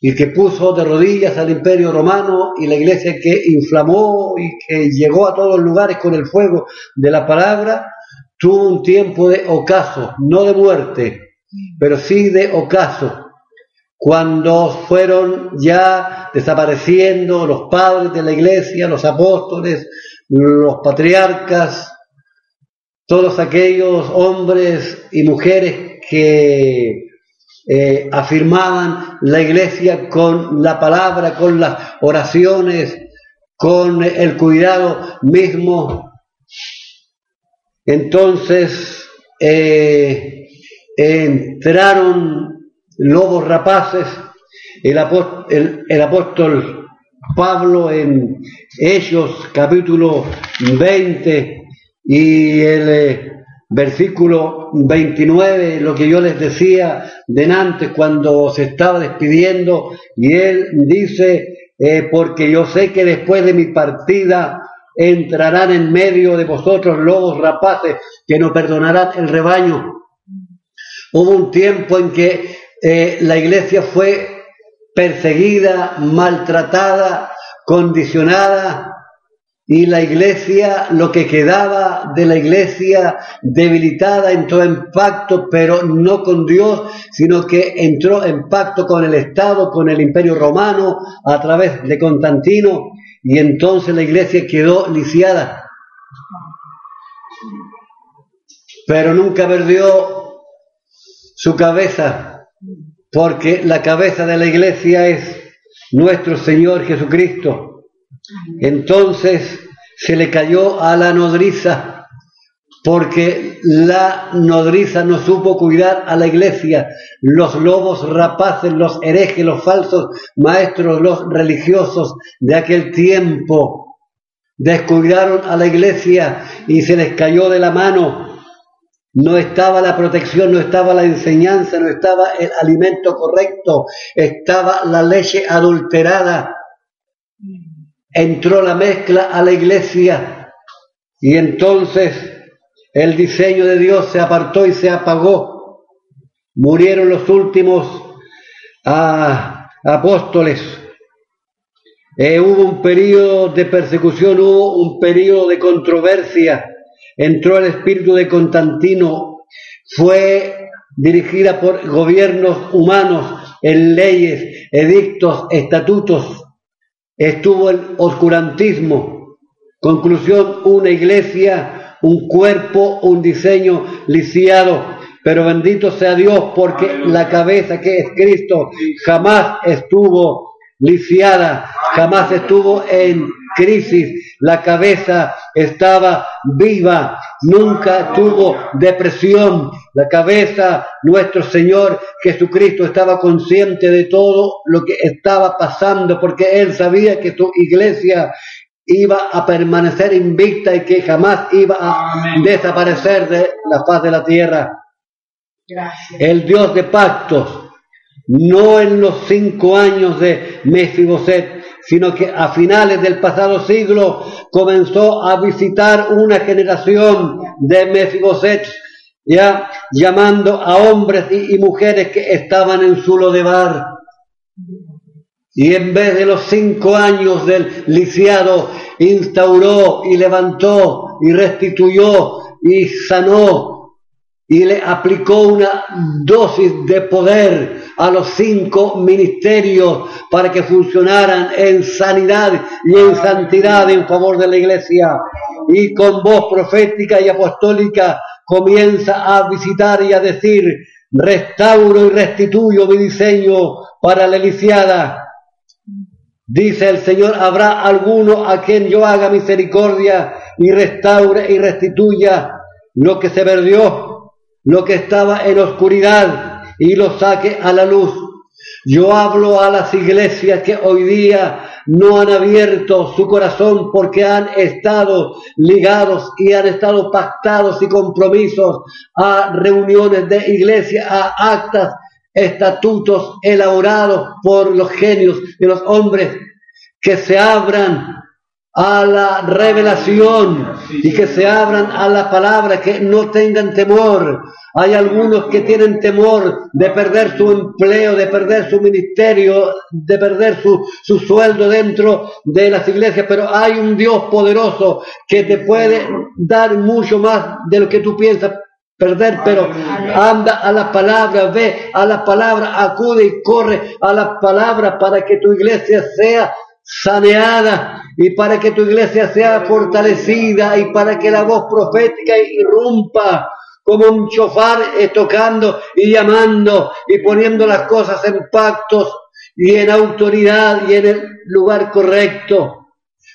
Speaker 1: y que puso de rodillas al imperio romano y la iglesia que inflamó y que llegó a todos los lugares con el fuego de la palabra, tuvo un tiempo de ocaso, no de muerte, pero sí de ocaso, cuando fueron ya desapareciendo los padres de la iglesia, los apóstoles, los patriarcas, todos aquellos hombres y mujeres que eh, afirmaban la iglesia con la palabra, con las oraciones, con el cuidado mismo. Entonces eh, entraron lobos rapaces, el, apóstol, Pablo en Hechos capítulo 20 y el eh, versículo 29, lo que yo les decía de antes cuando se estaba despidiendo, y él dice, eh, porque yo sé que después de mi partida entrarán en medio de vosotros lobos rapaces que no perdonarán el rebaño. Hubo un tiempo en que eh, la iglesia fue perseguida, maltratada, condicionada, y la iglesia, lo que quedaba de la iglesia debilitada, entró en pacto, pero no con Dios, sino que entró en pacto con el Estado, con el Imperio Romano, a través de Constantino, y entonces la iglesia quedó lisiada. Pero nunca perdió su cabeza, porque la cabeza de la iglesia es nuestro Señor Jesucristo. Entonces se le cayó a la nodriza, porque la nodriza no supo cuidar a la iglesia. Los lobos rapaces, los herejes, los falsos maestros, los religiosos de aquel tiempo descuidaron a la iglesia y se les cayó de la mano no estaba la protección, no estaba la enseñanza, no estaba el alimento correcto, estaba la leche adulterada. Entró la mezcla a la iglesia y entonces el diseño de Dios se apartó y se apagó. Murieron los últimos ah, apóstoles. Eh, hubo un periodo de persecución, hubo un periodo de controversia entró el espíritu de Constantino, fue dirigida por gobiernos humanos en leyes, edictos, estatutos, estuvo el oscurantismo. Conclusión, una iglesia, un cuerpo, un diseño lisiado. Pero bendito sea Dios porque la cabeza que es Cristo jamás estuvo lisiada, jamás estuvo en crisis, la cabeza estaba viva, nunca tuvo depresión, la cabeza, nuestro Señor Jesucristo estaba consciente de todo lo que estaba pasando, porque Él sabía que su iglesia iba a permanecer invicta y que jamás iba a desaparecer de la faz de la tierra. El Dios de pactos, no en los cinco años de Mefiboset, sino que a finales del pasado siglo comenzó a visitar una generación de Mefiboset, ya llamando a hombres y, mujeres que estaban en su lodebar. Y en vez de los cinco años del lisiado, instauró y levantó y restituyó y sanó y le aplicó una dosis de poder a los cinco ministerios para que funcionaran en sanidad y en santidad en favor de la iglesia. Y con voz profética y apostólica comienza a visitar y a decir, restauro y restituyo mi diseño para la lisiada. Dice el Señor, habrá alguno a quien yo haga misericordia y restaure y restituya lo que se perdió lo que estaba en oscuridad y lo saque a la luz. Yo hablo a las iglesias que hoy día no han abierto su corazón porque han estado ligados y han estado pactados y compromisos a reuniones de iglesia, a actas, estatutos elaborados por los genios de los hombres. Que se abran a la revelación y que se abran a la palabra, que no tengan temor. Hay algunos que tienen temor de perder su empleo, de perder su ministerio, de perder su, su sueldo dentro de las iglesias, pero hay un Dios poderoso que te puede dar mucho más de lo que tú piensas perder, pero anda a la palabra, ve a la palabra, acude y corre a la palabra para que tu iglesia sea saneada y para que tu iglesia sea fortalecida y para que la voz profética irrumpa como un chofar eh, tocando y llamando y poniendo las cosas en pactos y en autoridad y en el lugar correcto.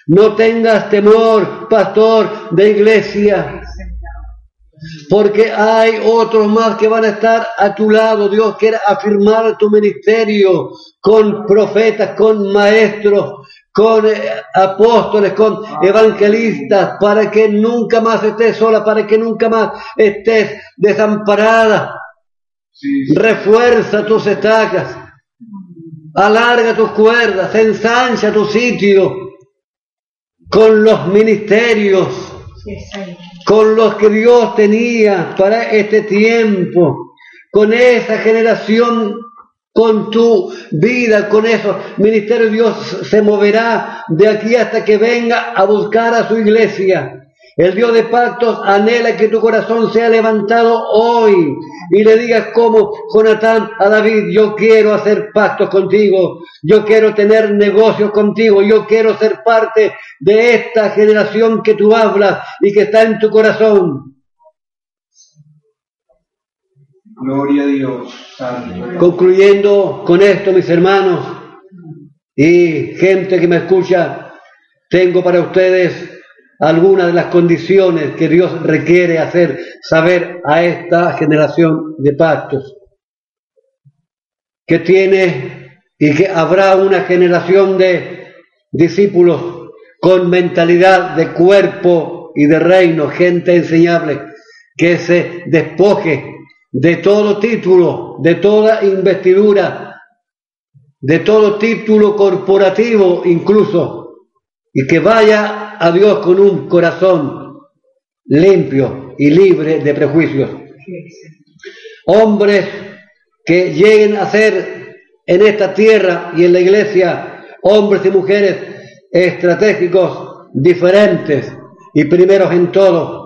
Speaker 1: No tengas temor, pastor de iglesia, porque hay otros más que van a estar a tu lado. Dios quiere afirmar tu ministerio con profetas, con maestros, con eh, apóstoles, con evangelistas, para que nunca más estés sola, para que nunca más estés desamparada. Refuerza tus estacas, alarga tus cuerdas, ensancha tu sitio con los ministerios con los que Dios tenía para este tiempo, con esa generación, con tu vida, con esos ministerios, Dios se moverá de aquí hasta que venga a buscar a su iglesia. El Dios de pactos anhela que tu corazón sea levantado hoy y le digas como Jonatán a David, yo quiero hacer pactos contigo, yo quiero tener negocios contigo, yo quiero ser parte de esta generación que tú hablas y que está en tu corazón.
Speaker 2: Gloria a Dios.
Speaker 1: Concluyendo con esto, mis hermanos y gente que me escucha, tengo para ustedes algunas de las condiciones que Dios requiere hacer saber a esta generación de pactos. Que tiene y que habrá una generación de discípulos con mentalidad de cuerpo y de reino, gente enseñable, que se despoje de todo título, de toda investidura, de todo título corporativo incluso, y que vaya a Dios con un corazón limpio y libre de prejuicios. Hombres que lleguen a ser en esta tierra y en la iglesia hombres y mujeres estratégicos diferentes y primeros en todo.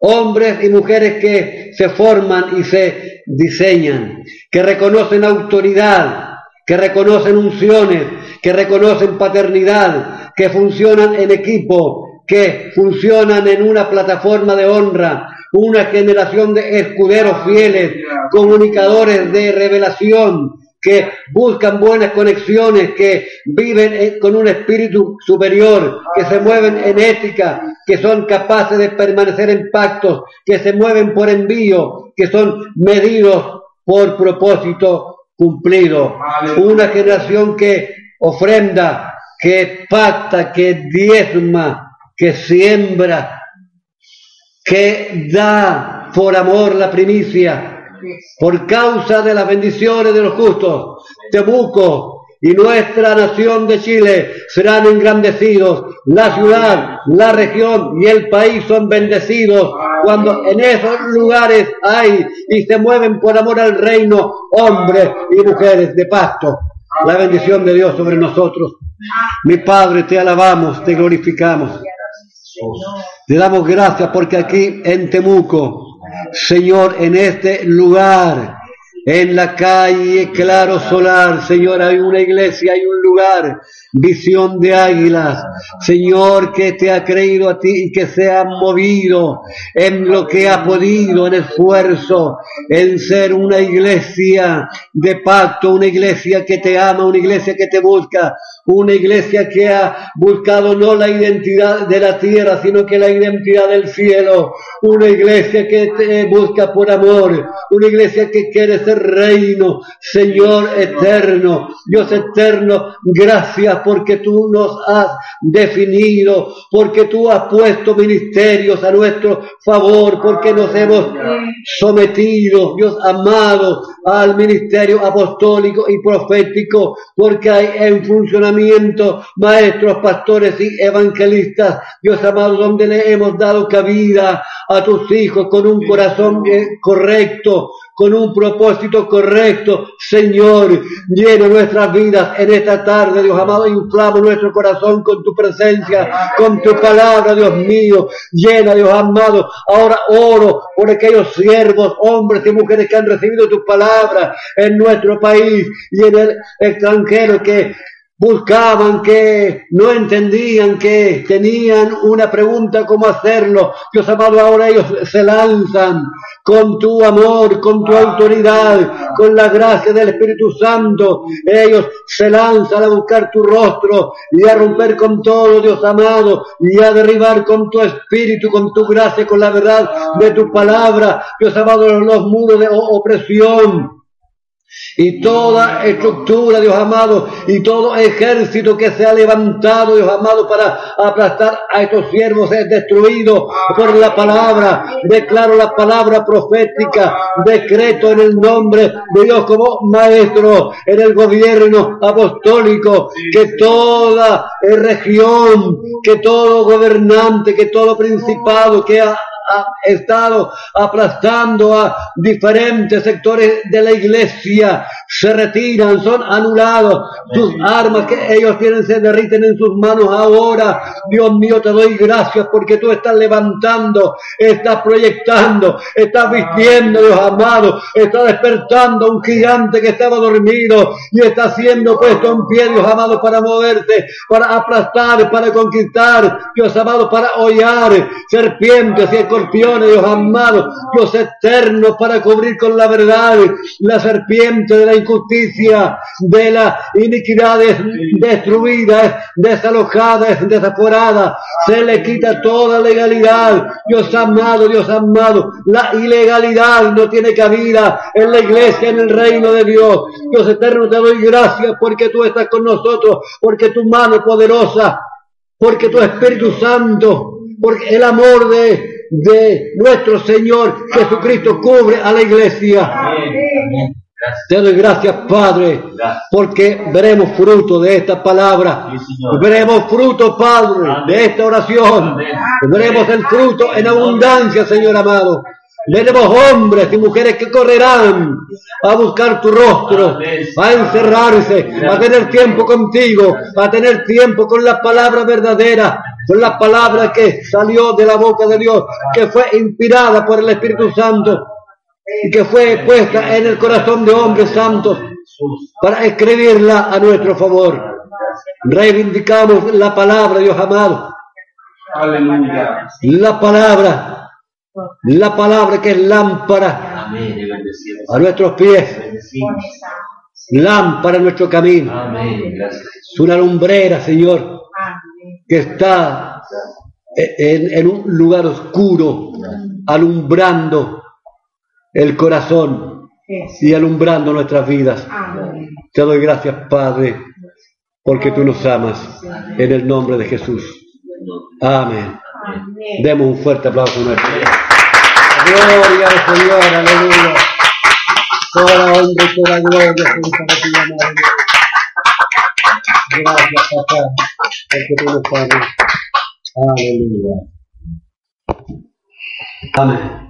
Speaker 1: Hombres y mujeres que se forman y se diseñan, que reconocen autoridad, que reconocen unciones, que reconocen paternidad, que funcionan en equipo, que funcionan en una plataforma de honra, una generación de escuderos fieles, comunicadores de revelación, que buscan buenas conexiones, que viven con un espíritu superior, que se mueven en ética, que son capaces de permanecer en pactos, que se mueven por envío, que son medidos por propósito cumplido. Una generación que ofrenda, que pacta, que diezma, que siembra, que da por amor la primicia, por causa de las bendiciones de los justos. Temuco y nuestra nación de Chile serán engrandecidos. La ciudad, la región y el país son bendecidos cuando en esos lugares hay y se mueven por amor al reino hombres y mujeres de pacto. La bendición de Dios sobre nosotros. Mi Padre, te alabamos, te glorificamos. Te damos gracias porque aquí en Temuco, Señor, en este lugar, en la calle Claro Solar, Señor, hay una iglesia, hay un lugar visión de águilas, Señor, que te ha creído a ti y que se ha movido en lo que ha podido, en esfuerzo, en ser una iglesia de pacto, una iglesia que te ama, una iglesia que te busca, una iglesia que ha buscado no la identidad de la tierra, sino que la identidad del cielo, una iglesia que te busca por amor, una iglesia que quiere ser reino, Señor eterno, Dios eterno, gracias porque tú nos has definido, porque tú has puesto ministerios a nuestro favor, porque nos hemos sometido, Dios amado, al ministerio apostólico y profético, porque hay en funcionamiento maestros, pastores y evangelistas, Dios amado, donde le hemos dado cabida a tus hijos con un corazón correcto, con un propósito correcto. Señor, llena nuestras vidas en esta tarde, Dios amado, inflama nuestro corazón con tu presencia, con tu palabra, Dios mío. Llena, Dios amado. Ahora oro por aquellos siervos, hombres y mujeres que han recibido tu palabra en nuestro país y en el extranjero que buscaban, que no entendían, que tenían una pregunta cómo hacerlo. Dios amado, ahora ellos se lanzan con tu amor, con tu autoridad, con la gracia del Espíritu Santo. Ellos se lanzan a buscar tu rostro y a romper con todo, Dios amado, y a derribar con tu espíritu, con tu gracia, con la verdad de tu palabra, Dios amado, los muros de opresión y toda estructura, Dios amado, y todo ejército que se ha levantado, Dios amado, para aplastar a estos siervos es destruido por la palabra. Declaro la palabra profética, decreto en el nombre de Dios como maestro en el gobierno apostólico, que toda región, que todo gobernante, que todo principado que ha ha estado aplastando a diferentes sectores de la iglesia, se retiran, son anulados. Tus armas que ellos tienen se derriten en sus manos ahora. Dios mío, te doy gracias porque tú estás levantando, estás proyectando, estás vistiendo, Dios amado, estás despertando a un gigante que estaba dormido y está siendo puesto en pie, Dios amado, para moverse, para aplastar, para conquistar, Dios amado, para hollar serpientes y Dios amado, Dios eterno, para cubrir con la verdad la serpiente de la injusticia, de las iniquidades destruidas, desalojadas, desaforadas. Se le quita toda legalidad. Dios amado, Dios amado, la ilegalidad no tiene cabida en la iglesia, en el reino de Dios. Dios eterno, te doy gracias porque tú estás con nosotros, porque tu mano poderosa, porque tu Espíritu Santo, porque el amor de de nuestro Señor Jesucristo cubre a la iglesia. Te doy gracias, Padre, porque veremos fruto de esta palabra. veremos fruto, Padre, de esta oración. Veremos el fruto en abundancia, Señor amado. Veremos hombres y mujeres que correrán a buscar tu rostro, a encerrarse, a tener tiempo contigo, a tener tiempo con la palabra verdadera, con la palabra que salió de la boca de Dios, que fue inspirada por el Espíritu Santo y que fue puesta en el corazón de hombres santos para escribirla a nuestro favor. Reivindicamos la palabra, Dios amado. Aleluya. La palabra, la palabra que es lámpara a nuestros pies, lámpara a nuestro camino. Es una lumbrera, Señor que está en, un lugar oscuro, alumbrando el corazón y alumbrando nuestras vidas. Te doy gracias, Padre, porque tú nos amas. En el nombre de Jesús. Amén. Demos un fuerte aplauso a nuestro. Gloria al Señor, aleluya. Toda honra y toda gloria, Señor, Gracias, papá, porque tú nos amas. Aleluya. Amén.